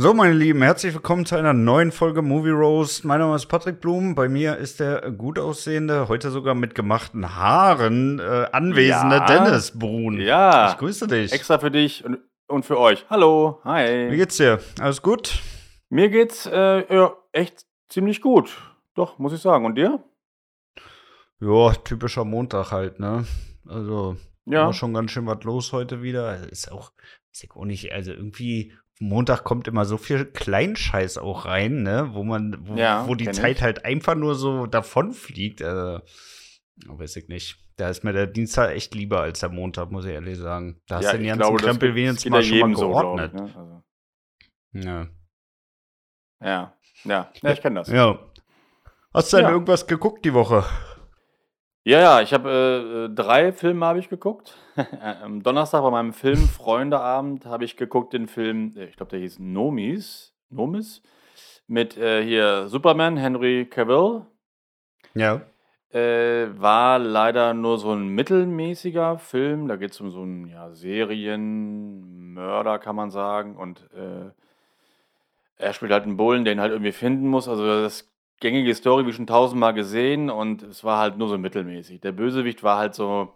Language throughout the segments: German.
So, meine Lieben, herzlich willkommen zu einer neuen Folge Movie Roast. Mein Name ist Patrick Blum. Bei mir ist der gut aussehende, heute sogar mit gemachten Haaren äh, anwesende Ja. Dennis Brun. Ja. Ich grüße dich. Extra für dich und, und für euch. Hallo, Wie hi. geht's dir? Alles gut? Mir geht's äh, ja, echt ziemlich gut. Doch, muss ich sagen. Und dir? Ja, typischer Montag halt, ne? Also, Ja. war schon ganz schön was los heute wieder. Ist auch, ist auch nicht, also irgendwie, Montag kommt immer so viel Kleinscheiß auch rein, ne? Wo man, wo, Ja, wo die Zeit ich. halt einfach nur so davonfliegt. Also, weiß ich nicht. Da ist mir der Dienstag echt lieber als der Montag, muss ich ehrlich sagen. Da hast ja, du den ganzen glaube, Krempel wenigstens mal schon mal jedem so, geordnet. ich, ne? also, ja. ja, ja, ja, ich kenne das. ja. Hast du denn irgendwas geguckt die Woche? Ja, ja, ich habe äh, äh, drei Filme habe ich geguckt. Am Donnerstag bei meinem Film Freundeabend habe ich geguckt den Film, äh, ich glaube, der hieß Nomis, Nomis, mit äh, hier Superman, Henry Cavill. Ja. Äh, war leider nur so ein mittelmäßiger Film. Da geht es um so einen ja, Serienmörder, kann man sagen. Und äh, er spielt halt einen Bullen, den halt irgendwie finden muss. Also das gängige Story, wie schon tausendmal gesehen. Und es war halt nur so mittelmäßig. Der Bösewicht war halt so,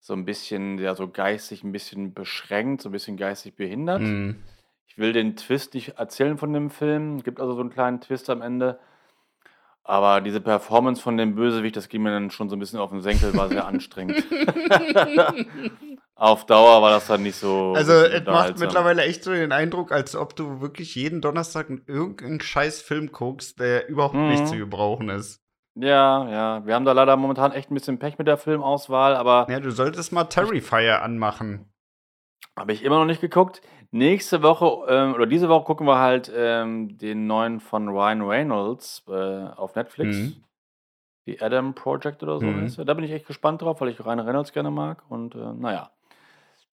so ein bisschen, ja, so geistig ein bisschen beschränkt, so ein bisschen geistig behindert. Mhm. Ich will den Twist nicht erzählen von dem Film. Gibt also so einen kleinen Twist am Ende. Aber diese Performance von dem Bösewicht, das ging mir dann schon so ein bisschen auf den Senkel, war sehr anstrengend. auf Dauer war das dann nicht so. Also, so es macht mittlerweile echt so den Eindruck, als ob du wirklich jeden Donnerstag irgendeinen scheiß Film guckst, der überhaupt Mhm. nicht zu gebrauchen ist. Ja, ja. Wir haben da leider momentan echt ein bisschen Pech mit der Filmauswahl, aber Ja, du solltest mal Terrifier anmachen. habe ich immer noch nicht geguckt. Nächste Woche ähm, oder diese Woche gucken wir halt ähm, den neuen von Ryan Reynolds äh, auf Netflix. Mhm. Die Adam Project oder so Mhm. Da bin ich echt gespannt drauf, weil ich Ryan Reynolds gerne mag. Und äh, naja.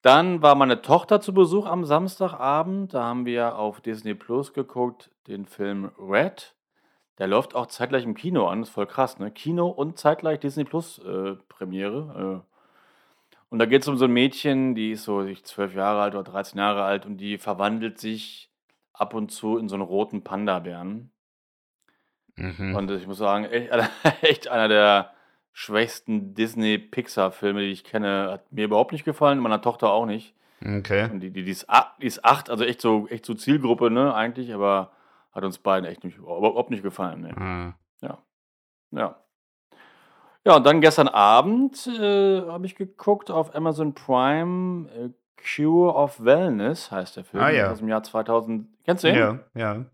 Dann war meine Tochter zu Besuch am Samstagabend. Da haben wir auf Disney Plus geguckt den Film Red. Der läuft auch zeitgleich im Kino an. ist voll krass, ne? Kino und zeitgleich Disney Plus äh, Premiere. Äh. Und da geht es um so ein Mädchen, die ist so ich, zwölf Jahre alt oder 13 Jahre alt und die verwandelt sich ab und zu in so einen roten Panda-Bären. Mhm. Und ich muss sagen, echt, echt einer der schwächsten Disney-Pixar-Filme, die ich kenne, hat mir überhaupt nicht gefallen, meiner Tochter auch nicht. Okay. Und die, die, die, ist, die ist acht, also echt so, echt so Zielgruppe, ne, eigentlich, aber hat uns beiden echt nicht, überhaupt nicht gefallen. Ne. Ah. Ja. Ja, und dann gestern Abend äh, habe ich geguckt auf Amazon Prime äh, Cure of Wellness heißt der Film. Ah, ja. Aus dem Jahr 2000. Kennst du ihn? Ja, ja.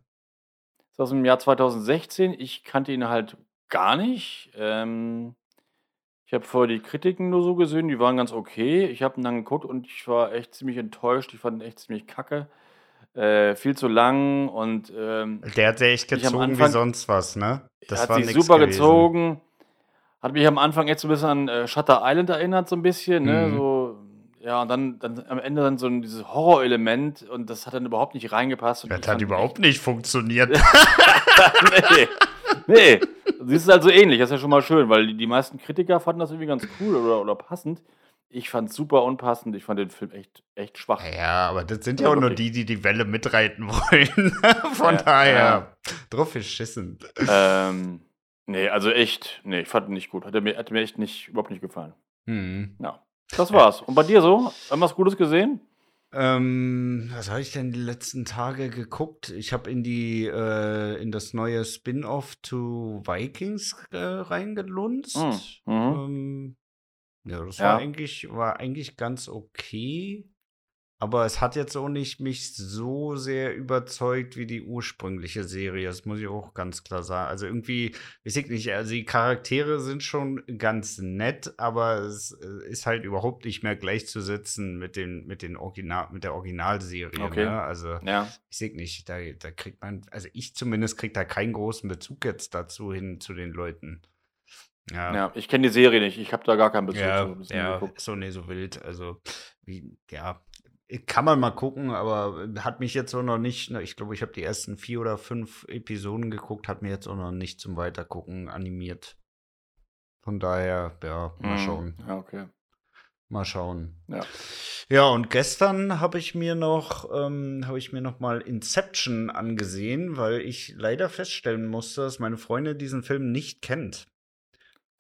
Ist aus dem Jahr 2016. Ich kannte ihn halt gar nicht. Ähm, ich habe vorher die Kritiken nur so gesehen, die waren ganz okay. Ich habe ihn dann geguckt und ich war echt ziemlich enttäuscht. Ich fand ihn echt ziemlich kacke. Äh, viel zu lang und ähm, Der hat ja echt gezogen wie Anfang- sonst was, ne? hat war sich super gewesen. gezogen. Hat mich am Anfang jetzt so ein bisschen an äh, Shutter Island erinnert, so ein bisschen. Ne? Mhm. So, ja, und dann, dann am Ende dann so dieses Horrorelement und das hat dann überhaupt nicht reingepasst. Und Das hat überhaupt nicht funktioniert. nee. Nee. Sie ist halt so ähnlich, das ist ja schon mal schön, weil die, meisten Kritiker fanden das irgendwie ganz cool oder, oder passend. Ich fand es super unpassend. Ich fand den Film echt, echt schwach. Ja, aber das sind ja Ja, auch nur die, die die Welle mitreiten wollen. Von Ja, daher, ja. drauf geschissen. Ähm, nee, also echt, nee, ich fand ihn nicht gut. Hat mir, hat mir echt nicht, überhaupt nicht gefallen. Hm. Ja. Das war's. Und bei dir so? Irgendwas Gutes gesehen? Ähm, was habe ich denn die letzten Tage geguckt? Ich habe in die äh, in das neue Spin-off to Vikings äh, reingelunzt. Mhm. Mhm. Ähm, ja, das Ja. war eigentlich war eigentlich ganz okay. Aber es hat jetzt auch nicht mich so sehr überzeugt wie die ursprüngliche Serie. Das muss ich auch ganz klar sagen. Also irgendwie, weiß ich nicht, also die Charaktere sind schon ganz nett, aber es äh, ist halt überhaupt nicht mehr gleichzusetzen mit den, mit den Original, mit der Originalserie. Okay. Ne? Also Ja. ich sehe nicht, da, da kriegt man, also ich zumindest krieg da keinen großen Bezug jetzt dazu hin zu den Leuten. Ja. Ja, ich kenne die Serie nicht. Ich habe da gar keinen Bezug Ja, zu. Ja, ist doch nicht so wild. Also, wie, ja, kann man mal gucken, aber hat mich jetzt auch noch nicht, ich glaube, ich habe die ersten vier oder fünf Episoden geguckt, hat mir jetzt auch noch nicht zum Weitergucken animiert. Von daher, ja, mal Mhm. schauen. Ja, okay. Mal schauen. Ja. Ja, und gestern habe ich mir noch, ähm, habe ich mir noch mal Inception angesehen, weil ich leider feststellen musste, dass meine Freundin diesen Film nicht kennt.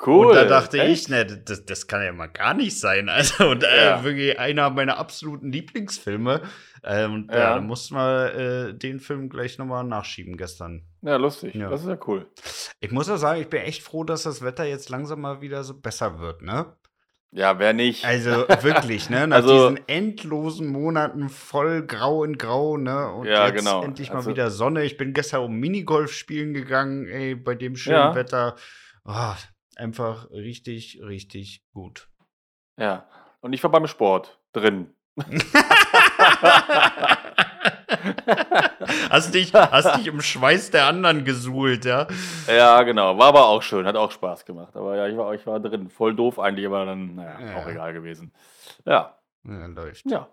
Cool. Und da dachte Echt? ich, ne, das, das kann ja mal gar nicht sein. Also, und äh, Ja. wirklich einer meiner absoluten Lieblingsfilme. Äh, und ja. Ja. da mussten wir äh, den Film gleich noch mal nachschieben gestern. Ja, lustig. Ja. Das ist ja cool. Ich muss ja sagen, ich bin echt froh, dass das Wetter jetzt langsam mal wieder so besser wird, ne? Ja, wer nicht? Also wirklich, ne? Nach Also- diesen endlosen Monaten voll grau in grau, ne? Und Ja, jetzt genau. endlich mal Also- wieder Sonne. Ich bin gestern um Minigolf spielen gegangen, ey, bei dem schönen. Wetter. Oh, einfach richtig, richtig gut. Ja. Und ich war beim Sport drin. hast, dich, hast dich im Schweiß der anderen gesuhlt, ja? Ja, genau. War aber auch schön. Hat auch Spaß gemacht. Aber ja, ich war, ich war drin. Voll doof eigentlich, aber dann, naja, Ja. auch egal gewesen. Ja. Ja, läuft. Ja.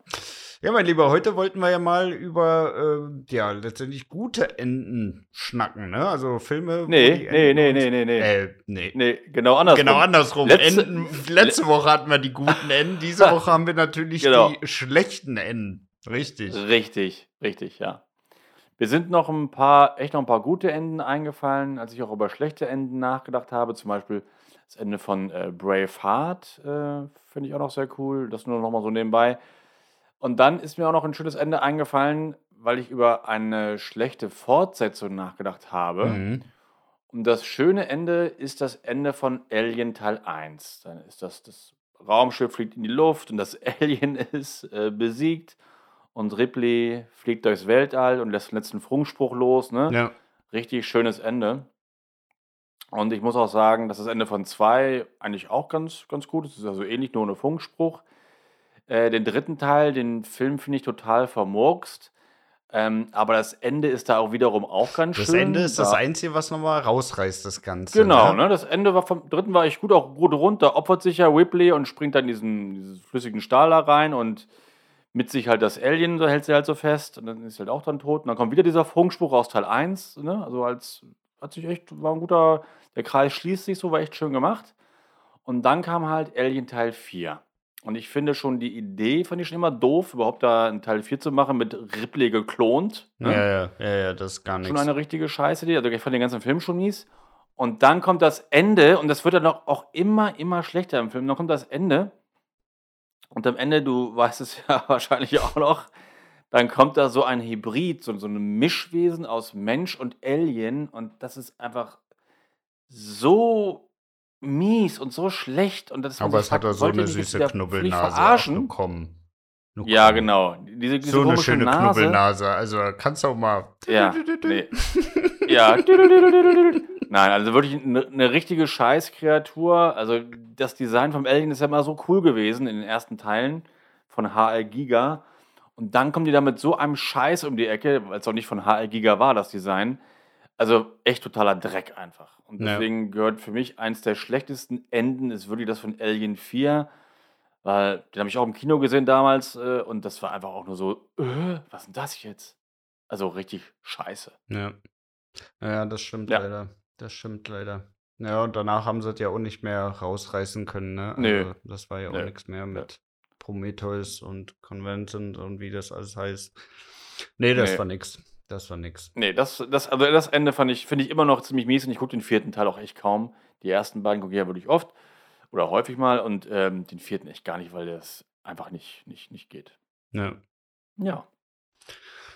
Ja, mein Lieber, heute wollten wir ja mal über, äh, ja, letztendlich gute Enden schnacken, ne? Also Filme. Nee, nee, nee, nee, nee, nee. Äh, nee. Nee, genau andersrum. Genau andersrum. Letzte- Enden, letzte Woche hatten wir die guten Enden, diese Woche haben wir natürlich Genau. die schlechten Enden. Richtig. Richtig, richtig, ja. Wir sind noch ein paar, echt noch ein paar gute Enden eingefallen, als ich auch über schlechte Enden nachgedacht habe. Zum Beispiel das Ende von äh, Braveheart äh, finde ich auch noch sehr cool. Das nur noch mal so nebenbei. Und dann ist mir auch noch ein schönes Ende eingefallen, weil ich über eine schlechte Fortsetzung nachgedacht habe. Mhm. Und das schöne Ende ist das Ende von Alien Teil 1. Dann ist das, das Raumschiff fliegt in die Luft und das Alien ist äh, besiegt und Ripley fliegt durchs Weltall und lässt den letzten Funkspruch los. Ne? Ja. Richtig schönes Ende. Und ich muss auch sagen, dass das Ende von 2 eigentlich auch ganz, ganz gut ist. Es ist also ähnlich, nur ohne Funkspruch. Äh, den dritten Teil, den Film finde ich total vermurkst. Ähm, aber das Ende ist da auch wiederum auch ganz Das schön. Ende ist das Da- Einzige, was nochmal rausreißt, das Ganze. Genau, ne? ne? Das Ende war vom dritten war echt gut, auch gut rund. Da opfert sich ja Ripley und springt dann diesen, diesen flüssigen Stahl da rein und mit sich halt das Alien, so hält sie halt so fest und dann ist sie halt auch dann tot. Und dann kommt wieder dieser Funkspruch aus Teil 1, ne? Also als hat sich echt, war ein guter, der Kreis schließt sich so, war echt schön gemacht. Und dann kam halt Alien Teil 4. Und ich finde schon die Idee, fand ich schon immer doof, überhaupt da einen Teil 4 zu machen mit Ripley geklont. Ne? Ja, ja, ja, ja, das ist gar Schon nichts. eine richtige Scheiße, die. Also ich fand den ganzen Film schon mies. Und dann kommt das Ende und das wird dann auch, auch immer, immer schlechter im Film. Dann kommt das Ende. Und am Ende, du weißt es ja wahrscheinlich auch noch, dann kommt da so ein Hybrid, so, so ein Mischwesen aus Mensch und Alien. Und das ist einfach so mies und so schlecht. Und das Aber es hat da so eine süße Knubbelnase bekommen. Nur Ja, genau. Diese, diese So eine schöne Nase. Knubbelnase. Also kannst du auch mal. Ja, nee. Ja. Nein, also wirklich eine, eine richtige Scheißkreatur. Also das Design vom Alien ist ja immer so cool gewesen in den ersten Teilen von HR Giga. Und dann kommen die da mit so einem Scheiß um die Ecke, weil es auch nicht von HR Giga war, das Design. Also echt totaler Dreck einfach. Und Ja. deswegen gehört für mich eins der schlechtesten Enden ist wirklich das von Alien 4. Weil den habe ich auch im Kino gesehen damals äh, und das war einfach auch nur so, äh, was ist denn das jetzt? Also richtig scheiße. Ja. Ja, das stimmt Ja. leider. Das stimmt leider. Ja, und danach haben sie es ja auch nicht mehr rausreißen können, ne? Nö. Also, das war ja auch nichts mehr mit Prometheus und Convention und wie das alles heißt. Nee, das Nee. war nix. Das war nix. Nee, das, das, also das Ende fand ich, finde ich immer noch ziemlich mies und ich gucke den vierten Teil auch echt kaum. Die ersten beiden gucke ich ja wirklich oft oder häufig mal und ähm, den vierten echt gar nicht, weil das einfach nicht, nicht, nicht geht. Ja. Ja.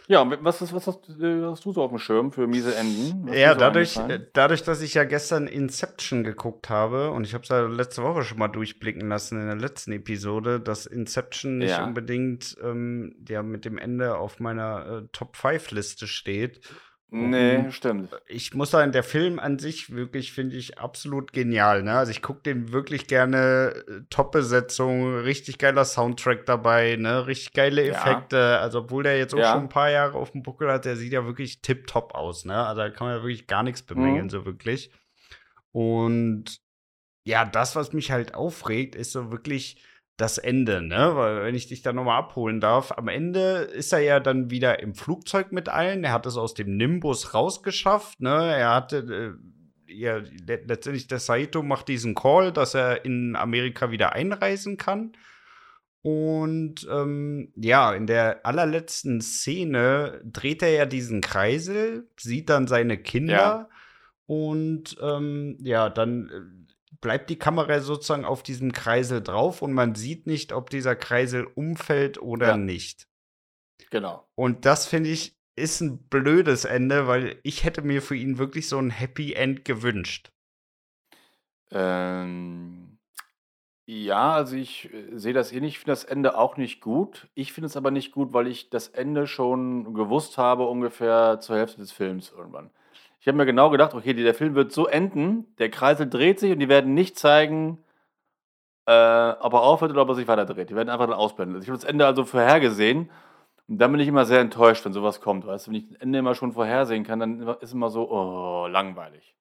Ja, was, ist, was hast, äh, hast du so auf dem Schirm für miese Enden? Was Ja, so dadurch, äh, dadurch, dass ich ja gestern Inception geguckt habe und ich habe es ja letzte Woche schon mal durchblicken lassen in der letzten Episode, dass Inception nicht Ja. unbedingt ähm, ja, mit dem Ende auf meiner äh, Top-5-Liste steht. Nee, um- stimmt. Ich muss sagen, der Film an sich wirklich finde ich absolut genial. Ne? Also ich gucke den wirklich gerne. äh, Top-Besetzung, richtig geiler Soundtrack dabei, ne? richtig geile Ja. Effekte. Also obwohl der jetzt auch Ja. schon ein paar Jahre auf dem Buckel hat, der sieht ja wirklich tipptopp aus. Ne? Also da kann man ja wirklich gar nichts bemängeln, Mhm. so wirklich. Und ja, das, was mich halt aufregt, ist so wirklich das Ende, ne? Weil, wenn ich dich da nochmal abholen darf, am Ende ist er ja dann wieder im Flugzeug mit allen. Er hat es aus dem Nimbus rausgeschafft, ne? Er hatte, äh, ja, le letztendlich der Saito macht diesen Call, dass er in Amerika wieder einreisen kann. Und ähm, ja, in der allerletzten Szene dreht er ja diesen Kreisel, sieht dann seine Kinder Ja. und ähm, ja, dann äh, bleibt die Kamera sozusagen auf diesem Kreisel drauf und man sieht nicht, ob dieser Kreisel umfällt oder Ja. nicht. Genau. Und das finde ich ist ein blödes Ende, weil ich hätte mir für ihn wirklich so ein Happy End gewünscht. Ähm, ja, also ich äh, sehe das ähnlich. Ich finde das Ende auch nicht gut. Ich finde es aber nicht gut, weil ich das Ende schon gewusst habe, ungefähr zur Hälfte des Films irgendwann. Ich habe mir genau gedacht, okay, der Film wird so enden, der Kreisel dreht sich und die werden nicht zeigen, äh, ob er aufhört oder ob er sich weiter dreht. Die werden einfach dann ausblenden. Also ich habe das Ende also vorhergesehen und dann bin ich immer sehr enttäuscht, wenn sowas kommt. Weißt du, wenn ich das Ende immer schon vorhersehen kann, dann ist immer so, oh, langweilig.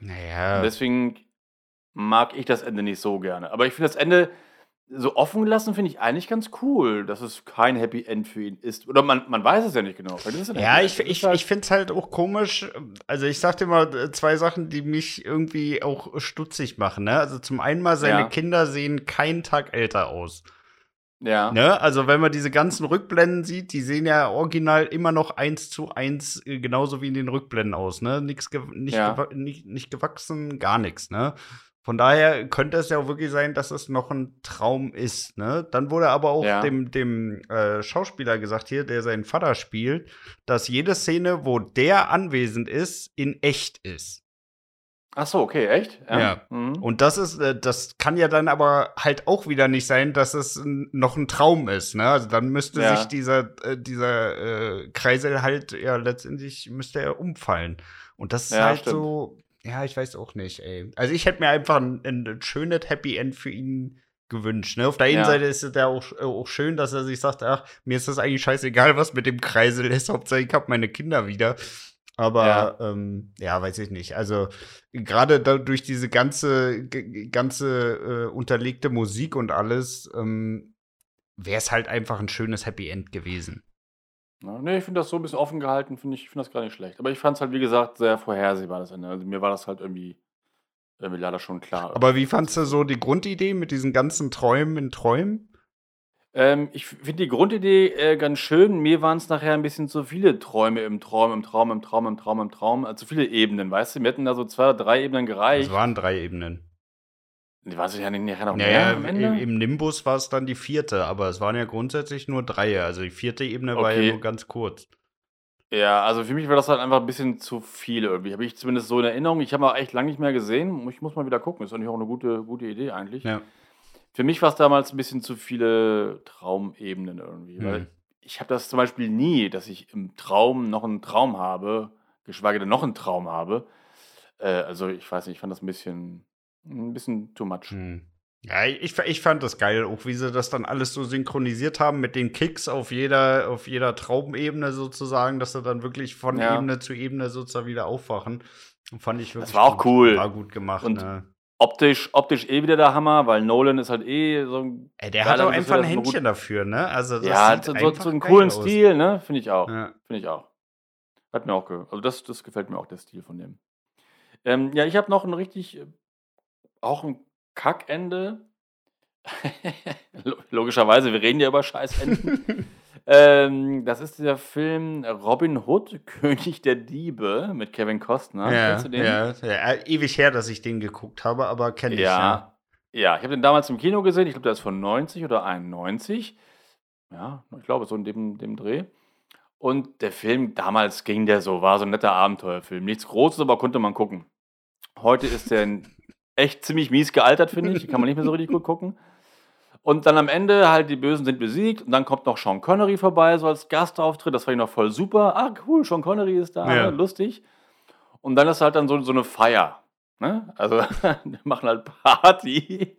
Und Naja, deswegen mag ich das Ende nicht so gerne. Aber ich finde das Ende so offen gelassen, finde ich eigentlich ganz cool, dass es kein Happy End für ihn ist. Oder man, man weiß es ja nicht genau. Ja, ich, ich, ich finde es halt auch komisch. Also, ich sag dir mal äh, zwei Sachen, die mich irgendwie auch stutzig machen. Ne? Also, zum einen mal, seine Ja. Kinder sehen keinen Tag älter aus. ja. Ne? Also, wenn man diese ganzen Rückblenden sieht, die sehen ja original immer noch eins zu eins äh, genauso wie in den Rückblenden aus. Ne? Nix nicht, Ja. nicht, nicht gewachsen, gar nichts. Ne? Von daher könnte es ja auch wirklich sein, dass es noch ein Traum ist. Ne? Dann wurde aber auch Ja. dem, dem äh, Schauspieler gesagt hier, der seinen Vater spielt, dass jede Szene, wo der anwesend ist, in echt ist. Ach so, okay, echt? Ja. Mhm. Und das ist, äh, das kann ja dann aber halt auch wieder nicht sein, dass es noch ein Traum ist, ne? Also dann müsste Ja. sich dieser, äh, dieser äh, Kreisel halt, ja, letztendlich müsste er umfallen. Und das ist Ja, halt stimmt. so, ja, ich weiß auch nicht, ey. Also ich hätte mir einfach ein, ein schönes Happy End für ihn gewünscht, ne? Auf der einen Ja. Seite ist es ja auch, äh, auch schön, dass er sich sagt, ach, mir ist das eigentlich scheißegal, was mit dem Kreisel ist, Hauptsache ich hab meine Kinder wieder. Aber Ja. ähm, ja, weiß ich nicht. Also gerade durch diese ganze, ganze äh, unterlegte Musik und alles, ähm, wäre es halt einfach ein schönes Happy End gewesen. Nee, ich finde das so ein bisschen offen gehalten, finde ich, finde das gar nicht schlecht. Aber ich fand es halt, wie gesagt, sehr vorhersehbar, das Ende. Also mir war das halt irgendwie, irgendwie leider schon klar. Aber wie fandst du so die Grundidee mit diesen ganzen Träumen in Träumen? Ähm, ich finde die Grundidee äh, ganz schön. Mir waren es nachher ein bisschen zu viele Träume im Traum, im Traum, im Traum, im Traum, im Traum. Also zu viele Ebenen, weißt du? Mir hätten da so zwei oder drei Ebenen gereicht. Es waren drei Ebenen. Die waren ja nicht nachher noch mehr Naja, am im, Ende? im Nimbus war es dann die vierte, aber es waren ja grundsätzlich nur drei. Also die vierte Ebene war ja Okay. nur ganz kurz. Ja, also für mich war das halt einfach ein bisschen zu viel irgendwie. Habe ich zumindest so in Erinnerung. Ich habe auch echt lange nicht mehr gesehen. Ich muss mal wieder gucken. Ist eigentlich auch eine gute, gute Idee eigentlich. Ja. Für mich war es damals ein bisschen zu viele Traumebenen irgendwie. Hm. Weil ich habe das zum Beispiel nie, dass ich im Traum noch einen Traum habe, geschweige denn noch einen Traum habe. Äh, also ich weiß nicht, ich fand das ein bisschen, ein bisschen too much. Hm. Ja, ich, ich fand das geil, auch wie sie das dann alles so synchronisiert haben mit den Kicks auf jeder, auf jeder Traumebene sozusagen, dass sie dann wirklich von Ja. Ebene zu Ebene sozusagen wieder aufwachen. Fand ich wirklich war auch gut. cool. War gut gemacht. Und ne? Optisch, optisch eh wieder der Hammer, weil Nolan ist halt eh so ein. Ey, der hat auch einfach ein das Händchen dafür, ne? Also das Ja, sieht so, so, einen coolen aus. Stil, ne? Finde ich auch. Ja. Finde ich auch. Hat mir auch Also das, das gefällt mir auch, der Stil von dem. Ähm, ja, ich habe noch ein richtig, äh, auch ein Kackende. Lo- Logischerweise, wir reden ja über Scheißenden. ähm, das ist der Film Robin Hood, König der Diebe mit Kevin Costner. Ja, Kennst du den? ja, ja, ewig her, dass ich den geguckt habe, aber kenne ich. Ja, ja, ich habe den damals im Kino gesehen. Ich glaube, der ist von 90 oder 91. Ja, ich glaube, so in dem, dem Dreh. Und der Film, damals ging der so, war so ein netter Abenteuerfilm. Nichts Großes, aber konnte man gucken. Heute ist der echt ziemlich mies gealtert, finde ich. Kann man nicht mehr so richtig gut gucken. Und dann am Ende halt, die Bösen sind besiegt. Und dann kommt noch Sean Connery vorbei, so als Gastauftritt. Das fand ich noch voll super. Ah, cool, Sean Connery ist da, Ja. lustig. Und dann ist halt dann so, so eine Feier. Ne? Also, machen halt Party.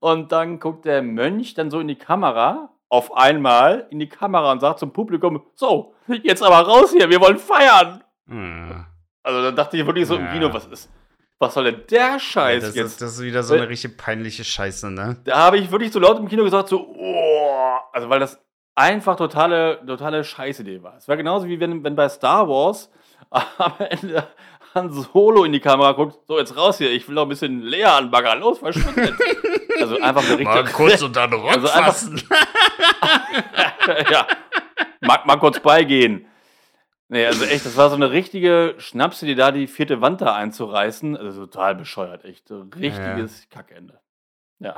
Und dann guckt der Mönch dann so in die Kamera, auf einmal in die Kamera und sagt zum Publikum: So, jetzt aber raus hier, wir wollen feiern. Hm. Also, dann dachte ich wirklich so im. Kino: Was ist, was soll denn der Ja, Scheiß das, jetzt? ist, das ist wieder so eine Weil- richtig peinliche Scheiße, ne? Da habe ich wirklich so laut im Kino gesagt: So, oh, also, weil das einfach totale, totale Scheißidee war. Es war genauso wie wenn, wenn bei Star Wars am Ende Han Solo in die Kamera guckt, so jetzt raus hier, ich will noch ein bisschen leer anbaggern, los, verschwindet. also einfach eine richtige... Mal kurz unter den Rock Also einfach- ja, mag mal kurz beigehen. Nee, also echt, das war so eine richtige Schnapsidee, da die vierte Wand da einzureißen. Also total bescheuert, echt. So ein richtiges Kackende. Ja.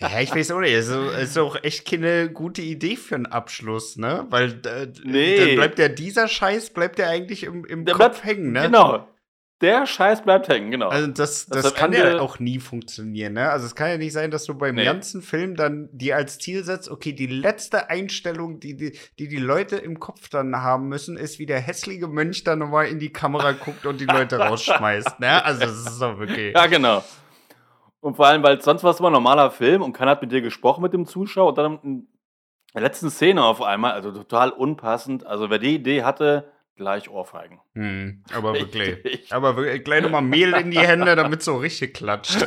Ja, ich weiß auch nicht. Es ist, ist auch echt keine gute Idee für einen Abschluss, ne? Weil äh, Nee. dann bleibt ja dieser Scheiß, bleibt ja eigentlich im, im Der Kopf bleibt- hängen, ne? Genau. Der Scheiß bleibt hängen, genau. Also das, das am kann ja auch nie funktionieren, ne? Also es kann ja nicht sein, dass du beim Nee. ganzen Film dann dir als Ziel setzt, okay, die letzte Einstellung, die die, die die Leute im Kopf dann haben müssen, ist, wie der hässliche Mönch dann nochmal in die Kamera guckt und die Leute rausschmeißt, ne? Also das ist doch wirklich... ja, genau. Und vor allem, weil sonst war es immer ein normaler Film und keiner hat mit dir gesprochen, mit dem Zuschauer. Und dann in der letzten Szene auf einmal, also total unpassend. Also wer die Idee hatte, gleich Ohrfeigen. Hm, aber wirklich. Richtig. Aber wirklich, gleich nochmal Mehl in die Hände, damit so richtig klatscht.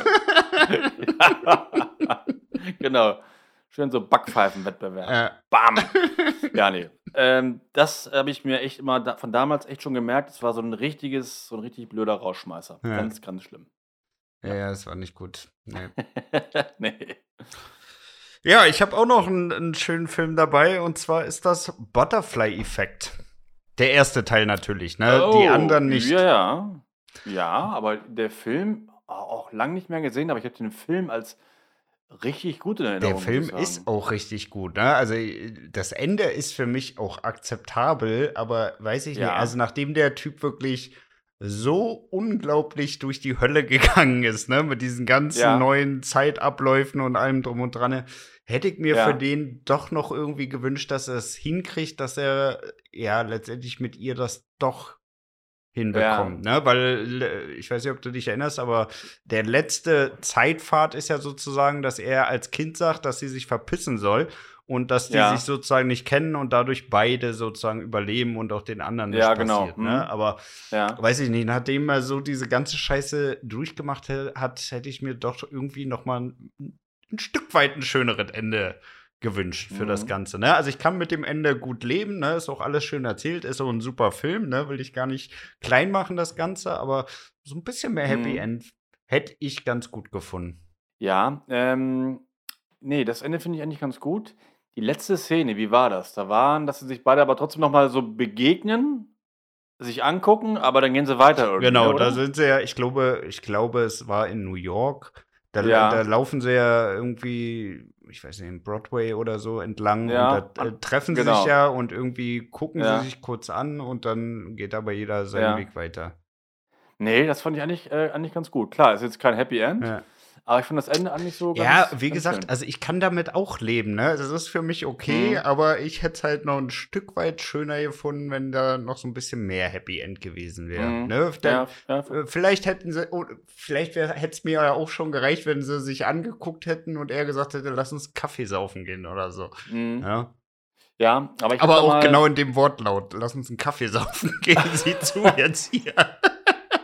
genau. Schön so Backpfeifenwettbewerb. Äh, Bam! ja, nee. Ähm, das habe ich mir echt immer da, von damals echt schon gemerkt. Es war so ein richtiges, so ein richtig blöder Rausschmeißer. Ja. Ganz, ganz schlimm. ja, ja, das war nicht gut. Nee. nee. Ja, ich habe auch noch einen, einen schönen Film dabei und zwar ist das Butterfly-Effekt. Der erste Teil natürlich, ne? Die Oh, anderen nicht. Ja, ja. Ja, aber der Film auch lang nicht mehr gesehen, aber ich habe den Film als richtig gut in Erinnerung. Der Film ist auch richtig gut, ne? Also das Ende ist für mich auch akzeptabel, aber weiß ich nicht, Ja. also nachdem der Typ wirklich so unglaublich durch die Hölle gegangen ist, ne, mit diesen ganzen Ja. neuen Zeitabläufen und allem drum und dran, ne, hätte ich mir Ja. für den doch noch irgendwie gewünscht, dass er es hinkriegt, dass er ja letztendlich mit ihr das doch hinbekommt, ne? Weil äh, ich weiß nicht, ob du dich erinnerst, aber der letzte Zeitpfad ist ja sozusagen, dass er als Kind sagt, dass sie sich verpissen soll und dass die Ja. sich sozusagen nicht kennen und dadurch beide sozusagen überleben und auch den anderen nicht Ja, genau. passiert, ne? Mhm. Aber Ja. weiß ich nicht, nachdem er so diese ganze Scheiße durchgemacht hat, hätte ich mir doch irgendwie noch mal ein, Stück weit ein schöneres Ende gewünscht für das Mhm. Ganze. Ne? Also ich kann mit dem Ende gut leben, ne? ist auch alles schön erzählt, ist auch ein super Film, ne? will ich gar nicht klein machen, das Ganze, aber so ein bisschen mehr Happy Mhm. End hätte ich ganz gut gefunden. Ja, ähm, nee, das Ende finde ich eigentlich ganz gut. Die letzte Szene, wie war das? Da waren, dass sie sich beide aber trotzdem noch mal so begegnen, sich angucken, aber dann gehen sie weiter irgendwie, Genau, oder? da sind sie ja, ich glaube, ich glaube, es war in New York. Da, Ja. da laufen sie ja irgendwie, ich weiß nicht, in Broadway oder so entlang Ja, und da äh, treffen sie genau. sich ja und irgendwie gucken Ja. sie sich kurz an und dann geht aber jeder seinen. Weg weiter. Nee, das fand ich eigentlich, äh, eigentlich ganz gut. Klar, ist jetzt kein Happy End, Ja. Aber ich fand das Ende eigentlich so ganz Ja, wie ganz gesagt, schön. also ich kann damit auch leben, ne? Das ist für mich okay, Mhm. aber ich hätte es halt noch ein Stück weit schöner gefunden, wenn da noch so ein bisschen mehr Happy End gewesen wäre. Mhm. Ne? Dann, Ja, ja, Äh, Vielleicht hätten sie, oh, vielleicht hätte es mir ja auch schon gereicht, wenn sie sich angeguckt hätten und er gesagt hätte, lass uns Kaffee saufen gehen oder so. mhm. Ja. ja, aber ich Aber auch genau in dem Wortlaut, lass uns einen Kaffee saufen gehen, sieh zu jetzt hier.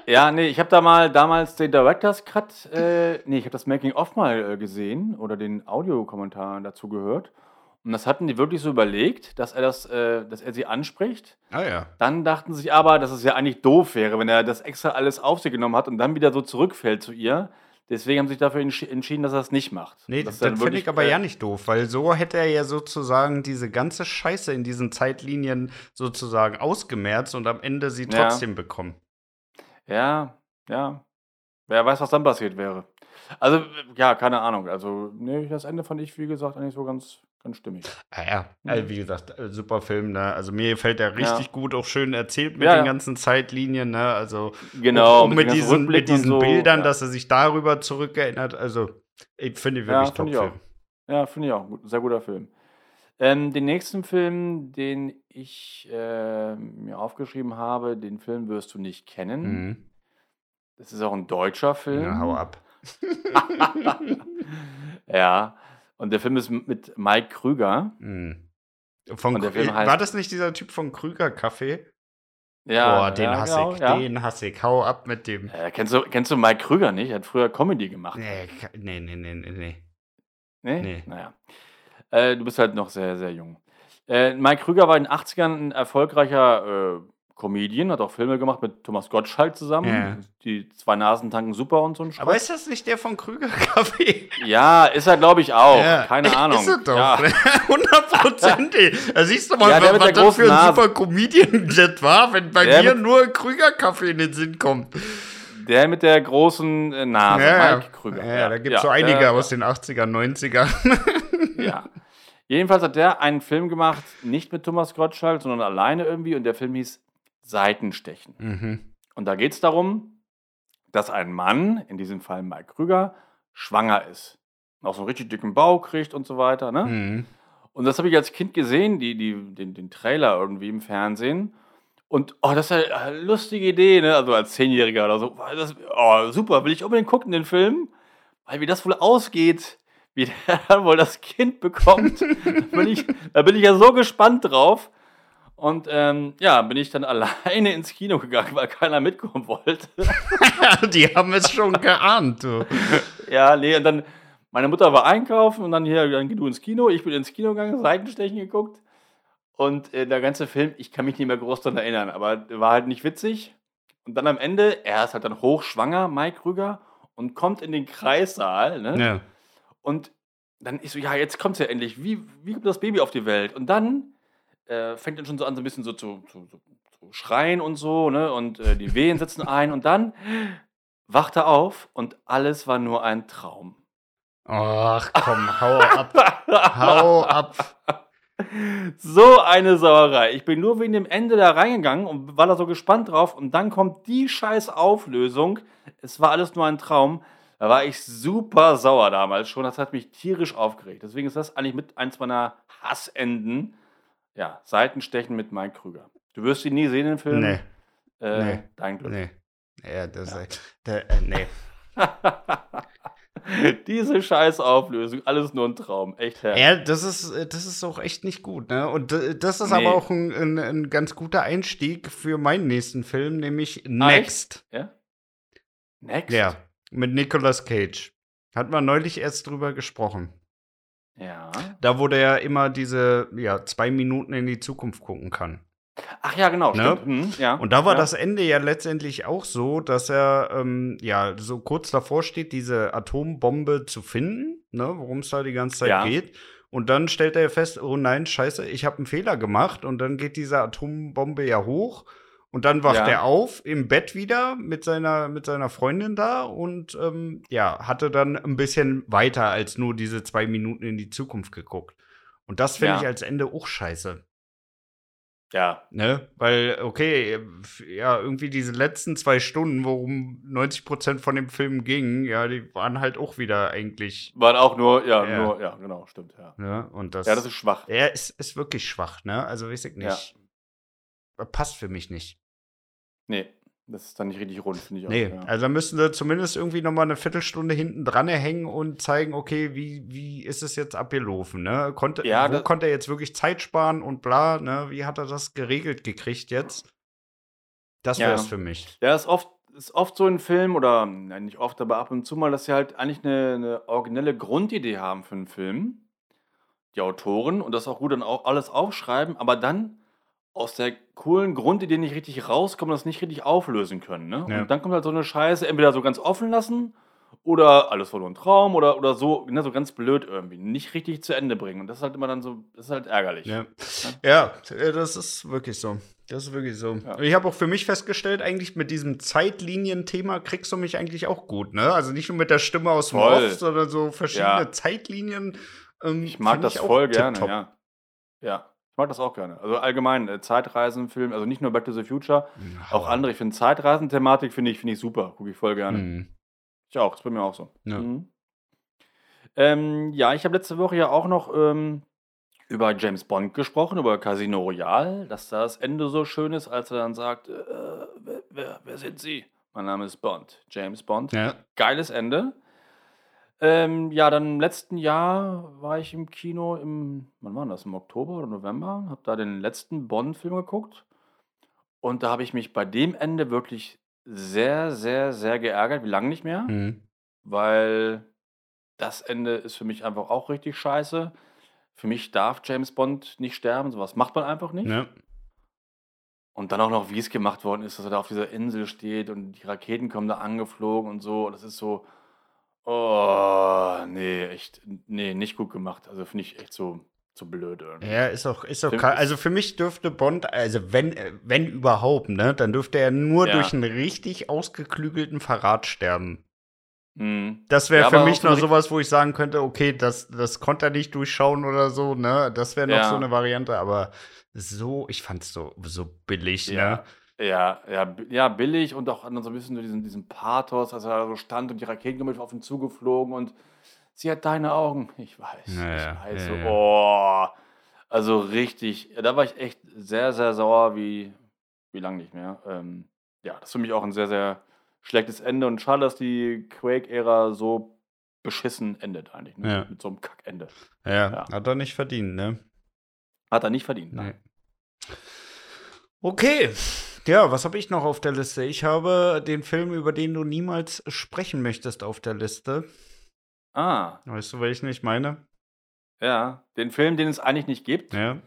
Ja, nee, ich habe da mal damals den Director's Cut, äh, nee, ich habe das Making-of mal äh, gesehen oder den Audiokommentar dazu gehört. Und das hatten die wirklich so überlegt, dass er das, äh, dass er sie anspricht. Ah ja. Dann dachten sie sich aber, dass es ja eigentlich doof wäre, wenn er das extra alles auf sich genommen hat und dann wieder so zurückfällt zu ihr. Deswegen haben sie sich dafür entschi- entschieden, dass er es nicht macht. Nee, das, dann finde ich aber äh, ja nicht doof, weil so hätte er ja sozusagen diese ganze Scheiße in diesen Zeitlinien sozusagen ausgemerzt und am Ende sie Ja. trotzdem bekommen. Ja, ja. Wer weiß, was dann passiert wäre. Also, ja, keine Ahnung. Also, nee, das Ende fand ich, wie gesagt, eigentlich so ganz, ganz stimmig. Ah ja, also wie gesagt, äh, super Film, ne? Also mir gefällt Ja. richtig gut, auch schön erzählt mit Ja, den ja. ganzen Zeitlinien, ne? Also Genau, und mit mit, ganzen diesen, mit und diesen so, Bildern, ja. dass er sich darüber zurückerinnert. Also ich finde Ja, wirklich finde ich Top-Film. Ja, finde ich auch. Sehr guter Film. Ähm, den nächsten Film, den ich äh, mir aufgeschrieben habe, den Film wirst du nicht kennen. Mhm. Das ist auch ein deutscher Film. Ja, hau ab. ja. Und der Film ist mit Mike Krüger. Mhm. Von, Und der Film heißt- war das nicht dieser Typ von Krüger Kaffee? Ja, Boah, den ja, hasse genau, ich, ja. den hasse ich. Hau ab mit dem. Äh, kennst, du, kennst du Mike Krüger nicht? Er hat früher Comedy gemacht. Nee, nee, nee, nee. Nee? Nee. Naja. Äh, du bist halt noch sehr, sehr jung. Äh, Mike Krüger war in den 80ern ein erfolgreicher äh, Comedian, hat auch Filme gemacht mit Thomas Gottschalk zusammen. Ja. Die zwei Nasen tanken super und so ein Aber ist das nicht der von Krüger Kaffee? Ja, ist er, glaube ich, auch. Ja. Keine Ahnung. Ist er doch. Ja. Hundertprozentig. Da siehst du mal, Ja, der was, was der das für ein Nase. super Comedian das war, wenn bei Der mir nur Krüger Kaffee in den Sinn kommt. Der mit der großen äh, Nase, ja, Mike Krüger. ja, da gibt es so ja, einige aus den 80er, 90er. Ja. Jedenfalls hat der einen Film gemacht, nicht mit Thomas Gottschalk, sondern alleine irgendwie. Und der Film hieß Seitenstechen. mhm. Und da geht es darum, dass ein Mann, in diesem Fall Mike Krüger, schwanger ist. Und auch so einen richtig dicken Bauch kriegt und so weiter. Ne? Mhm. Und das habe ich als Kind gesehen, die, die, den, den Trailer irgendwie im Fernsehen. Und oh, das ist eine lustige Idee, ne? Also als Zehnjähriger oder so. Das, oh, super, will ich unbedingt gucken, den Film. Weil wie das wohl ausgeht, wie der dann wohl das Kind bekommt, da bin ich, da bin ich ja so gespannt drauf. Und ähm, ja, bin ich dann alleine ins Kino gegangen, weil keiner mitkommen wollte. Die haben es schon geahnt. Du. Ja, nee, und dann, meine Mutter war einkaufen und dann hier, dann geh du ins Kino. Ich bin ins Kino gegangen, Seitenstechen geguckt. Und äh, der ganze Film, ich kann mich nicht mehr groß daran erinnern, aber war halt nicht witzig. Und dann am Ende, er ist halt dann hochschwanger, Mike Krüger, und kommt in den Kreissaal, ne? Ja. Und dann ist so, ja, jetzt kommt's ja endlich. Wie, wie kommt das Baby auf die Welt? Und dann äh, fängt er schon so an, so ein bisschen so zu, zu, zu, zu schreien und so, ne? Und äh, die Wehen setzen ein und dann wacht er auf und alles war nur ein Traum. Ach komm, hau ab. Hau ab. So eine Sauerei. Ich bin nur wegen dem Ende da reingegangen und war da so gespannt drauf. Und dann kommt die scheiß Auflösung. Es war alles nur ein Traum. Da war ich super sauer damals schon. Das hat mich tierisch aufgeregt. Deswegen ist das eigentlich mit eins meiner Hassenden. Ja, Seitenstechen mit Mike Krüger. Du wirst ihn nie sehen, den Film. Nee, Äh, nee, Dein Glück. nee. Ja, das ist. Der, äh, nee. Diese scheiß Auflösung. Alles nur ein Traum. Echt herrlich. Ja, das ist, äh, das ist auch echt nicht gut, ne? Und äh, das ist Nee. aber auch ein, ein, ein ganz guter Einstieg für meinen nächsten Film, nämlich Ah? Next. Ja? Next? Ja, mit Nicolas Cage. Hat man neulich erst drüber gesprochen. Ja. Da, wo der immer diese, ja, zwei Minuten in die Zukunft gucken kann. Ach ja, genau, Ne? stimmt. Mhm, ja. Und da war ja. das Ende ja letztendlich auch so, dass er ähm, ja so kurz davor steht, diese Atombombe zu finden, ne, worum es da die ganze Zeit Ja. geht. Und dann stellt er fest, oh nein, scheiße, ich habe einen Fehler gemacht. Und dann geht diese Atombombe ja hoch. Und dann wacht Ja. er auf im Bett wieder mit seiner, mit seiner Freundin da und ähm, ja, hatte dann ein bisschen weiter als nur diese zwei Minuten in die Zukunft geguckt. Und das finde Ja. ich als Ende auch scheiße. Ja, Ne? Weil, okay, ja, irgendwie diese letzten zwei Stunden, worum 90 Prozent von dem Film ging, ja, die waren halt auch wieder eigentlich, waren auch nur, ja, Ja. nur, ja, genau, stimmt, ja. ne? Und das, Ja, das ist schwach. ja, ist, ist wirklich schwach, ne? Also, weiß ich nicht. Passt für mich nicht. Nee, das ist dann nicht richtig rund, finde ich Nee, auch. Ja. also müssen sie zumindest irgendwie noch mal eine Viertelstunde hinten dran hängen und zeigen, okay, wie, wie ist es jetzt abgelaufen, ne? Konnte, Ja, wo konnte er jetzt wirklich Zeit sparen und bla, ne? Wie hat er das geregelt gekriegt jetzt? Das Ja. wär's für mich. Ja, ist oft, ist oft so ein Film, oder nein, nicht oft, aber ab und zu mal, dass sie halt eigentlich eine, eine originelle Grundidee haben für einen Film, die Autoren, und das auch gut dann auch alles aufschreiben, aber dann aus der coolen Grundidee nicht richtig rauskommen und das nicht richtig auflösen können. Ne? Ja. Und dann kommt halt so eine Scheiße, entweder so ganz offen lassen oder alles war nur ein Traum oder, oder so, ne, so ganz blöd irgendwie. Nicht richtig zu Ende bringen. Und das ist halt immer dann so, das ist halt ärgerlich. Ja. ja, äh, das ist wirklich so. Das ist wirklich so. Ja. Ich habe auch für mich festgestellt, eigentlich mit diesem Zeitlinienthema kriegst du mich eigentlich auch gut, ne? Also nicht nur mit der Stimme aus dem. Off, sondern so verschiedene Ja. Zeitlinien. ähm, Ich mag das auch voll gerne, ja. Ja, ich mag das auch gerne. Also allgemein, äh, Zeitreisenfilm, also nicht nur Back to the Future, auch andere. Ich finde Zeitreisenthematik finde ich, finde ich super. Gucke ich voll gerne. Mhm. Ich auch, ist bei mir auch so. Ja. Mhm. Ähm, ja, ich habe letzte Woche ja auch noch ähm, über James Bond gesprochen, über Casino Royale, dass da das Ende so schön ist, als er dann sagt, äh, wer, wer, wer sind Sie? Mein Name ist Bond, James Bond. Ja. Geiles Ende. Ähm, ja, dann im letzten Jahr war ich im Kino im, wann war das, im Oktober oder November, habe da den letzten Bond-Film geguckt und da habe ich mich bei dem Ende wirklich sehr, sehr, sehr geärgert, wie lange nicht mehr, Mhm. weil das Ende ist für mich einfach auch richtig scheiße. Für mich darf James Bond nicht sterben, sowas macht man einfach nicht. Ja. Und dann auch noch, wie es gemacht worden ist, dass er da auf dieser Insel steht und die Raketen kommen da angeflogen und so. Das ist so, oh, nee, echt, nee, nicht gut gemacht. Also finde ich echt so, so blöd irgendwie. Ja, ist auch, ist auch also für mich dürfte Bond, also wenn, äh, wenn überhaupt, ne, dann dürfte er nur Ja. durch einen richtig ausgeklügelten Verrat sterben. Mhm. Das wäre Ja, für mich noch sowas, wo ich sagen könnte, okay, das, das konnte er nicht durchschauen oder so, ne? Das wäre noch Ja. so eine Variante, aber so, ich fand's so, so billig, Ja, ne? Ja, ja, ja, billig und auch so ein bisschen so diesen, diesen Pathos, als er da so stand und die Raketen kommen auf ihn zugeflogen und sie hat deine Augen. Ich weiß, Ja, ich weiß. ja, so, ja. Oh, also richtig, da war ich echt sehr, sehr sauer, wie, wie lange nicht mehr. Ähm, ja, das ist für mich auch ein sehr, sehr schlechtes Ende und schade, dass die Quake-Ära so beschissen endet eigentlich, ne? Ja. mit so einem Kackende. Ja, hat er nicht verdient, ne? Hat er nicht verdient. Nee. nein. Okay. Ja, was habe ich noch auf der Liste? Ich habe den Film, über den du niemals sprechen möchtest, auf der Liste. Ah, Weißt du, welchen ich meine? ja, den Film, den es eigentlich nicht gibt. Ja.